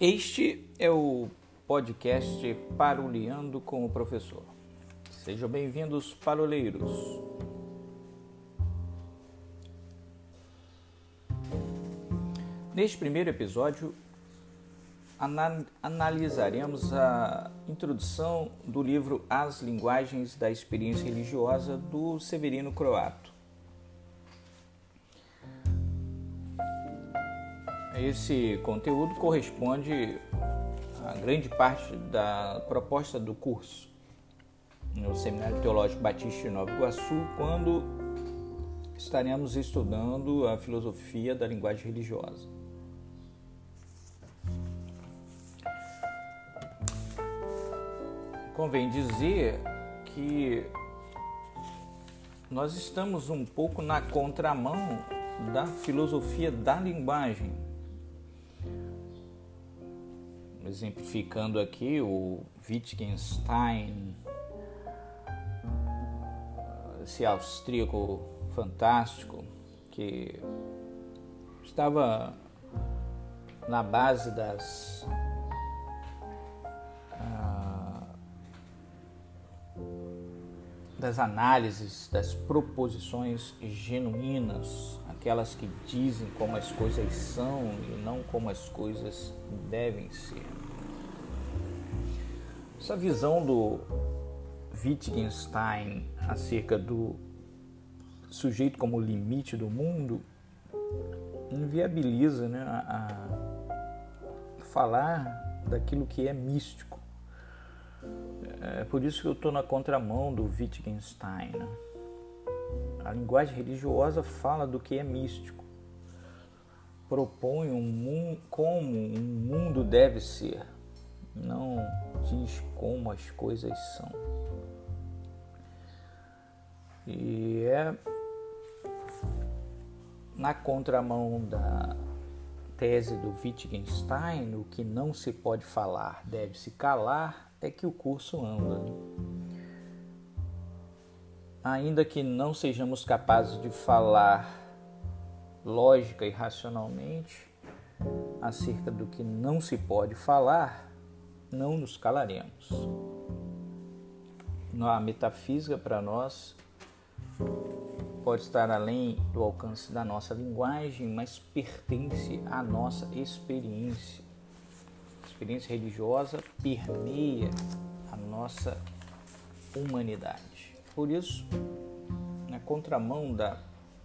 Este é o podcast Paroleando com o Professor. Sejam bem-vindos, paroleiros. Neste primeiro episódio, analisaremos a introdução do livro As Linguagens da Experiência Religiosa do Severino Croato. Esse conteúdo corresponde a grande parte da proposta do curso no Seminário Teológico Batista de Nova Iguaçu, quando estaremos estudando a filosofia da linguagem religiosa. Convém dizer que nós estamos um pouco na contramão da filosofia da linguagem exemplificando aqui o Wittgenstein, esse austríaco fantástico que estava na base das ah, das análises das proposições genuínas, aquelas que dizem como as coisas são e não como as coisas devem ser. Essa visão do Wittgenstein acerca do sujeito como limite do mundo inviabiliza né, a, a falar daquilo que é místico. É por isso que eu estou na contramão do Wittgenstein. Né? A linguagem religiosa fala do que é místico, propõe um mundo, como um mundo deve ser não diz como as coisas são. E é na contramão da tese do Wittgenstein, o que não se pode falar deve se calar, é que o curso anda. Ainda que não sejamos capazes de falar lógica e racionalmente acerca do que não se pode falar, não nos calaremos. A metafísica para nós pode estar além do alcance da nossa linguagem, mas pertence à nossa experiência. A experiência religiosa permeia a nossa humanidade. Por isso, na contramão da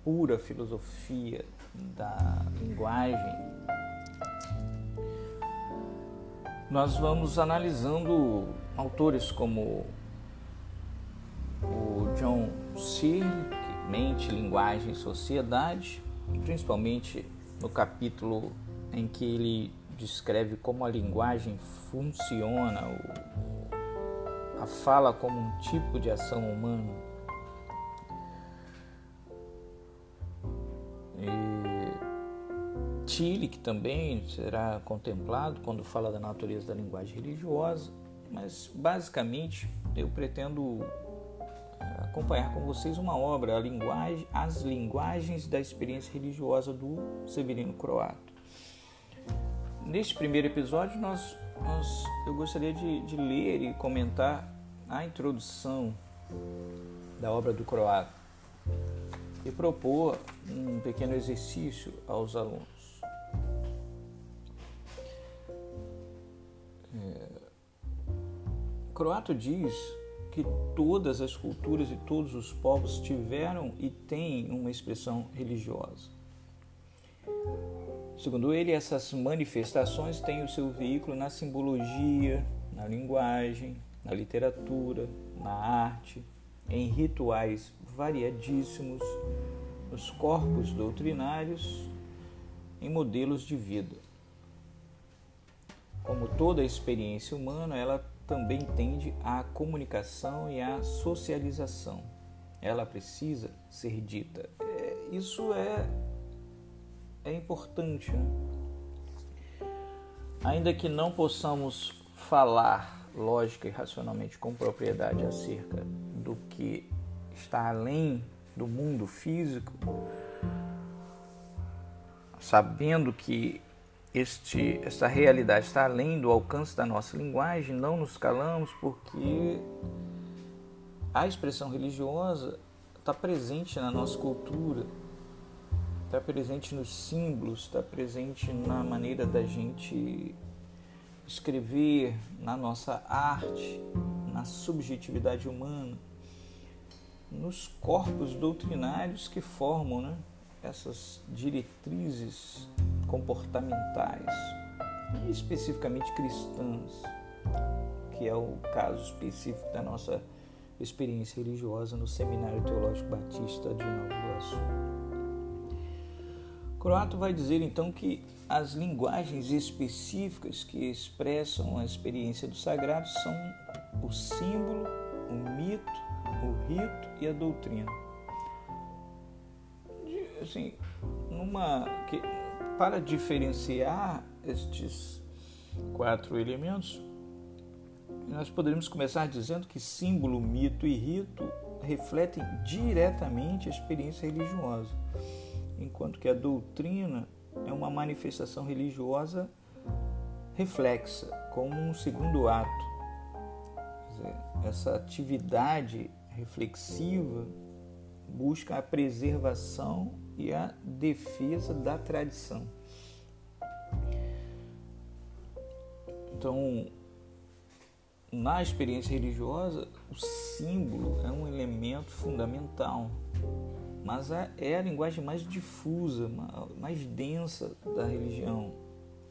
pura filosofia da linguagem, nós vamos analisando autores como o John Searle, Mente, Linguagem e Sociedade, principalmente no capítulo em que ele descreve como a linguagem funciona, a fala como um tipo de ação humana. Que também será contemplado quando fala da natureza da linguagem religiosa, mas basicamente eu pretendo eh, acompanhar com vocês uma obra, linguagem, As Linguagens da Experiência Religiosa do Severino Croato. Neste primeiro episódio, nós, nós eu gostaria de, de ler e comentar a introdução da obra do Croato e propor um pequeno exercício aos alunos. Croato diz que todas as culturas e todos os povos tiveram e têm uma expressão religiosa. Segundo ele, essas manifestações têm o seu veículo na simbologia, na linguagem, na literatura, na arte, em rituais variadíssimos, nos corpos doutrinários, em modelos de vida. Como toda experiência humana, ela também tende à comunicação e à socialização. Ela precisa ser dita. É, isso é, é importante. Né? Ainda que não possamos falar lógica e racionalmente com propriedade acerca do que está além do mundo físico, sabendo que este, esta realidade está além do alcance da nossa linguagem, não nos calamos porque a expressão religiosa está presente na nossa cultura, está presente nos símbolos, está presente na maneira da gente escrever, na nossa arte, na subjetividade humana, nos corpos doutrinários que formam né, essas diretrizes comportamentais, especificamente cristãs, que é o caso específico da nossa experiência religiosa no Seminário Teológico Batista de Nova Iguaçu. Croato vai dizer então que as linguagens específicas que expressam a experiência do sagrado são o símbolo, o mito, o rito e a doutrina. Assim, numa para diferenciar estes quatro elementos, nós poderíamos começar dizendo que símbolo, mito e rito refletem diretamente a experiência religiosa, enquanto que a doutrina é uma manifestação religiosa reflexa, como um segundo ato. Essa atividade reflexiva busca a preservação e a defesa da tradição. Então, na experiência religiosa, o símbolo é um elemento fundamental, mas é a linguagem mais difusa, mais densa da religião,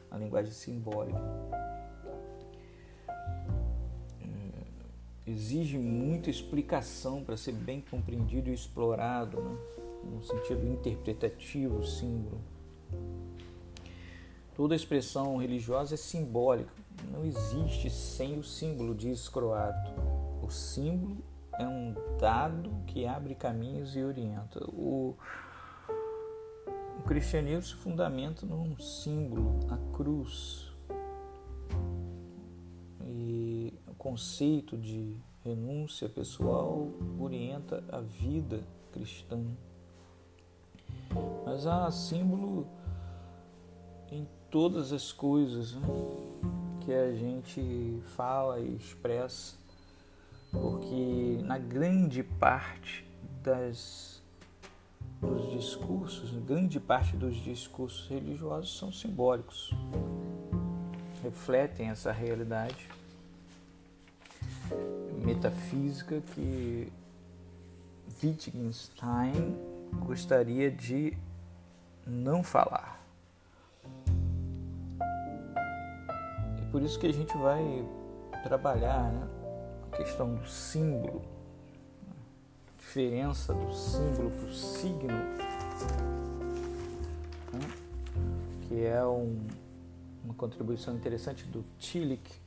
a linguagem simbólica. Exige muita explicação para ser bem compreendido e explorado. Né? no sentido interpretativo, símbolo. Toda expressão religiosa é simbólica, não existe sem o símbolo, diz Croato. O símbolo é um dado que abre caminhos e orienta. O, o cristianismo se fundamenta num símbolo, a cruz. Conceito de renúncia pessoal orienta a vida cristã mas há símbolo em todas as coisas né? que a gente fala e expressa, porque na grande parte das dos discursos, grande parte dos discursos religiosos são simbólicos, refletem essa realidade metafísica que Wittgenstein gostaria de não falar. E por isso que a gente vai trabalhar né, a questão do símbolo, a diferença do símbolo para o signo, né, que é um, uma contribuição interessante do Tillich.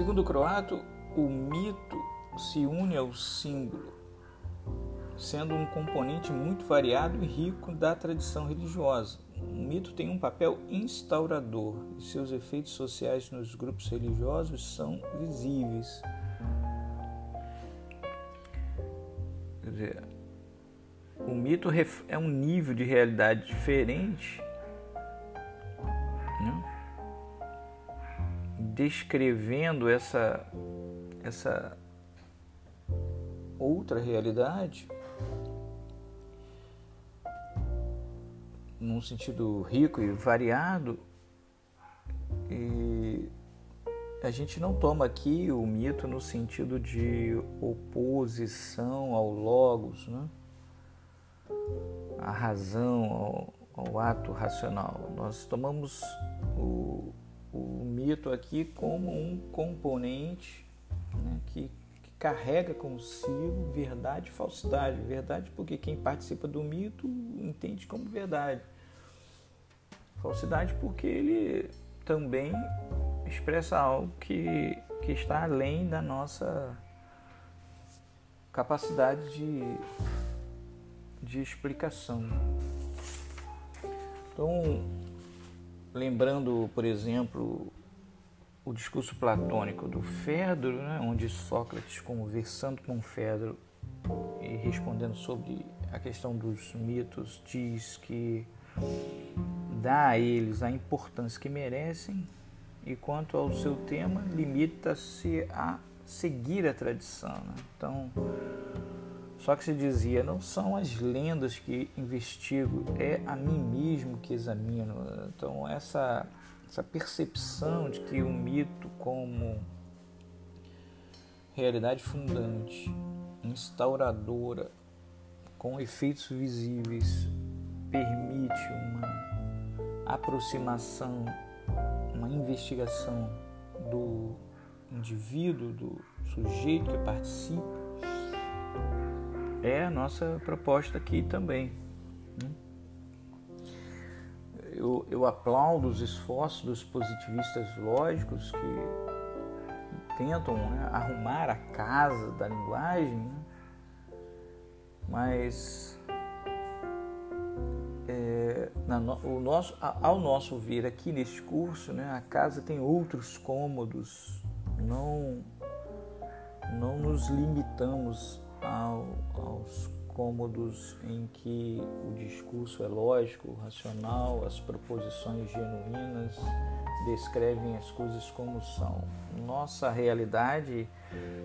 Segundo o croato, o mito se une ao símbolo, sendo um componente muito variado e rico da tradição religiosa. O mito tem um papel instaurador e seus efeitos sociais nos grupos religiosos são visíveis. Quer dizer, o mito é um nível de realidade diferente, descrevendo essa, essa outra realidade, num sentido rico e variado, e a gente não toma aqui o mito no sentido de oposição ao logos, né? a razão, ao, ao ato racional. Nós tomamos o, o mito aqui como um componente né, que carrega consigo verdade e falsidade. Verdade porque quem participa do mito entende como verdade. Falsidade porque ele também expressa algo que, que está além da nossa capacidade de, de explicação. Então, lembrando, por exemplo, o discurso platônico do Fedro, né, onde Sócrates, conversando com Fedro e respondendo sobre a questão dos mitos diz que dá a eles a importância que merecem e quanto ao seu tema limita-se a seguir a tradição. Né? Então, só que se dizia, não são as lendas que investigo, é a mim mesmo que examino. Então, essa, essa percepção de que o mito como realidade fundante, instauradora, com efeitos visíveis, permite uma aproximação, uma investigação do indivíduo, do sujeito que participa, é a nossa proposta aqui também. Né? Eu, eu aplaudo os esforços dos positivistas lógicos que tentam né, arrumar a casa da linguagem, né? mas é, no, o nosso, ao nosso ver aqui neste curso, né, a casa tem outros cômodos, não, não nos limitamos ao, aos cômodos em que o discurso é lógico, racional, as proposições genuínas descrevem as coisas como são. Nossa realidade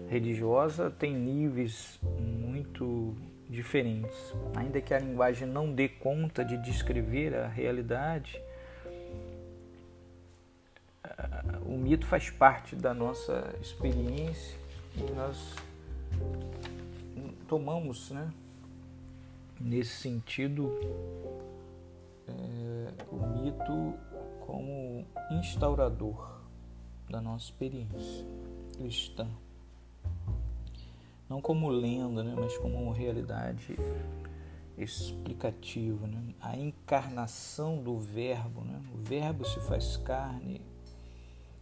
religiosa tem níveis muito diferentes. Ainda que a linguagem não dê conta de descrever a realidade, o mito faz parte da nossa experiência e nós tomamos, né, nesse sentido, é, o mito como instaurador da nossa experiência cristã não como lenda, né, mas como realidade explicativa, né? a encarnação do Verbo. Né? O Verbo se faz carne,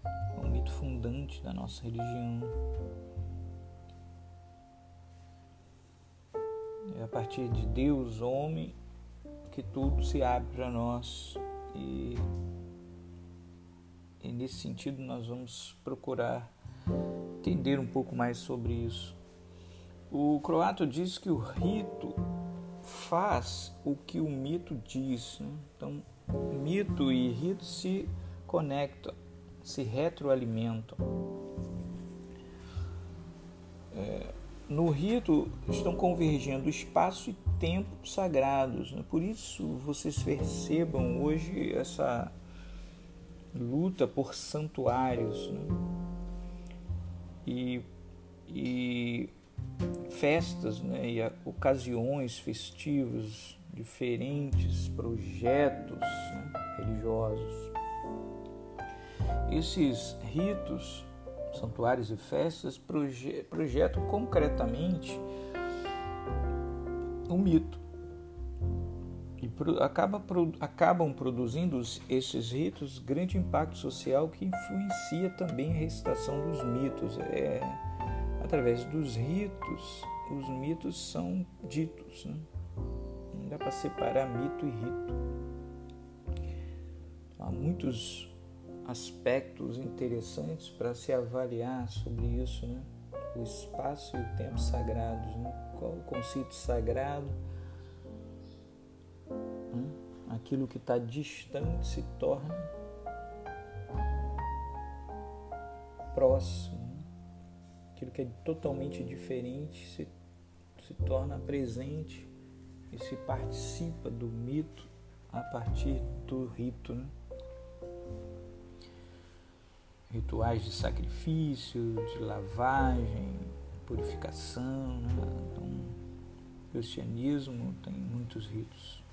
é um mito fundante da nossa religião. É a partir de Deus, homem, que tudo se abre para nós e, e nesse sentido nós vamos procurar entender um pouco mais sobre isso. O croato diz que o rito faz o que o mito diz. Né? Então, mito e rito se conectam, se retroalimentam. É, no rito estão convergindo espaço e tempo sagrados. Né? Por isso vocês percebam hoje essa luta por santuários. Né? E, e festas né, e ocasiões festivas, diferentes projetos né, religiosos. Esses ritos, santuários e festas proje projetam concretamente um mito e pro acaba, pro acabam produzindo esses ritos grande impacto social que influencia também a recitação dos mitos. É, através dos ritos, os mitos são ditos. Né? Não dá para separar mito e rito. Há muitos aspectos interessantes para se avaliar sobre isso, né? o espaço e o tempo sagrados. Né? Qual o conceito sagrado? Né? Aquilo que está distante se torna próximo aquilo que é totalmente diferente se, se torna presente e se participa do mito a partir do rito. Né? Rituais de sacrifício, de lavagem, purificação. Né? Então, o cristianismo tem muitos ritos.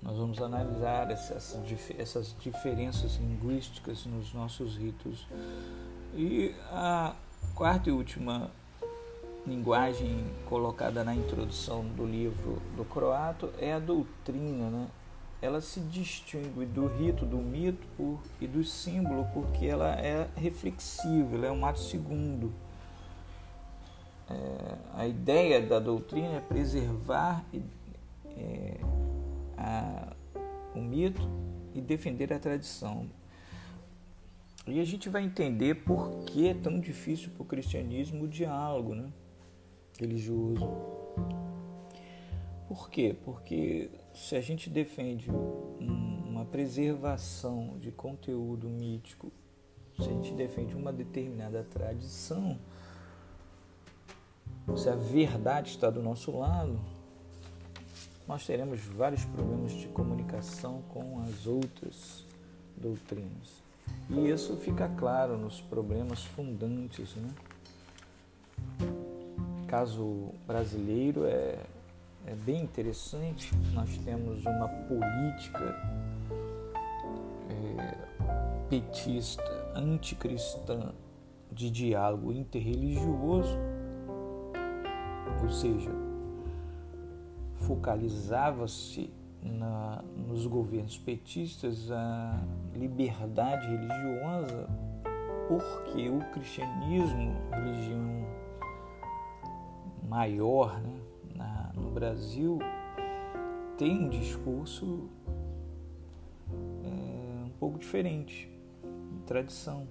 Nós vamos analisar essas, essas diferenças linguísticas nos nossos ritos. E a quarta e última linguagem colocada na introdução do livro do croato é a doutrina, né? Ela se distingue do rito, do mito por, e do símbolo porque ela é reflexiva, ela é um ato segundo. É, a ideia da doutrina é preservar é, a, o mito e defender a tradição. E a gente vai entender por que é tão difícil para o cristianismo o diálogo, né? religioso. Por quê? Porque se a gente defende uma preservação de conteúdo mítico, se a gente defende uma determinada tradição, se a verdade está do nosso lado, nós teremos vários problemas de comunicação com as outras doutrinas. E isso fica claro nos problemas fundantes. Né? Caso brasileiro é, é bem interessante, nós temos uma política é, petista, anticristã, de diálogo interreligioso, ou seja, focalizava-se nos governos petistas a liberdade religiosa, porque o cristianismo, religião maior né, Brasil, tem um discurso é, um pouco diferente, de tradição.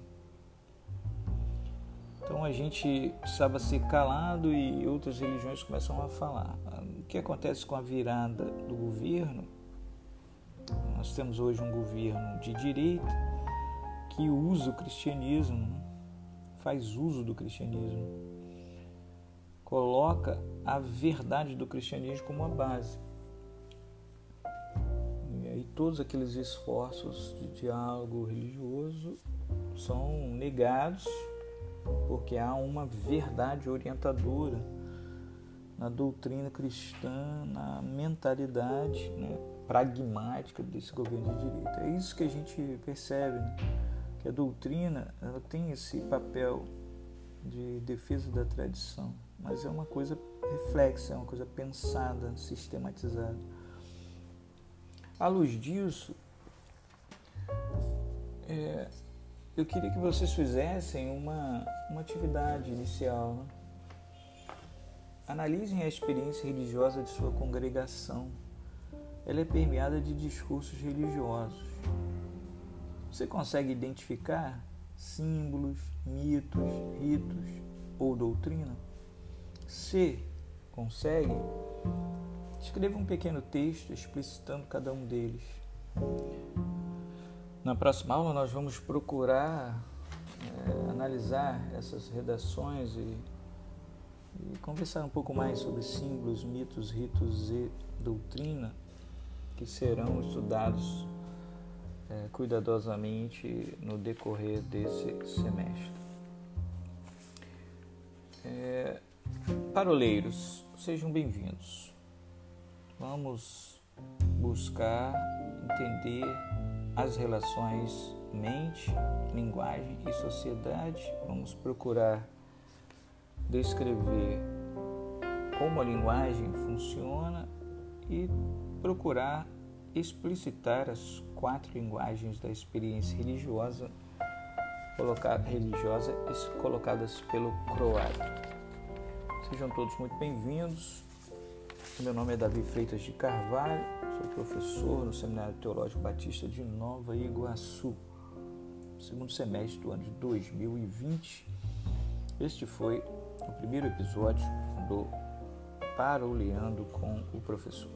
Então a gente precisava ser calado e outras religiões começam a falar. O que acontece com a virada do governo? Nós temos hoje um governo de direita que usa o cristianismo, faz uso do cristianismo, coloca a verdade do cristianismo como a base. E aí todos aqueles esforços de diálogo religioso são negados porque há uma verdade orientadora na doutrina cristã, na mentalidade né, pragmática desse governo de direita. É isso que a gente percebe, né? que a doutrina ela tem esse papel de defesa da tradição, mas é uma coisa reflexa, é uma coisa pensada, sistematizada. À luz disso, é, eu queria que vocês fizessem uma, uma atividade inicial. Né? Analisem a experiência religiosa de sua congregação. Ela é permeada de discursos religiosos. Você consegue identificar símbolos, mitos, ritos ou doutrina? Se consegue, escreva um pequeno texto explicitando cada um deles. Na próxima aula, nós vamos procurar é, analisar essas redações e, e conversar um pouco mais sobre símbolos, mitos, ritos e doutrina que serão estudados é, cuidadosamente no decorrer desse semestre. É, paroleiros, sejam bem-vindos. Vamos buscar entender as relações mente, linguagem e sociedade. Vamos procurar descrever como a linguagem funciona e procurar explicitar as quatro linguagens da experiência religiosa religiosa colocadas pelo Croato. Sejam todos muito bem-vindos. Meu nome é Davi Freitas de Carvalho Sou professor no Seminário Teológico Batista de Nova Iguaçu, segundo semestre do ano de 2020. Este foi o primeiro episódio do Paroleando com o Professor.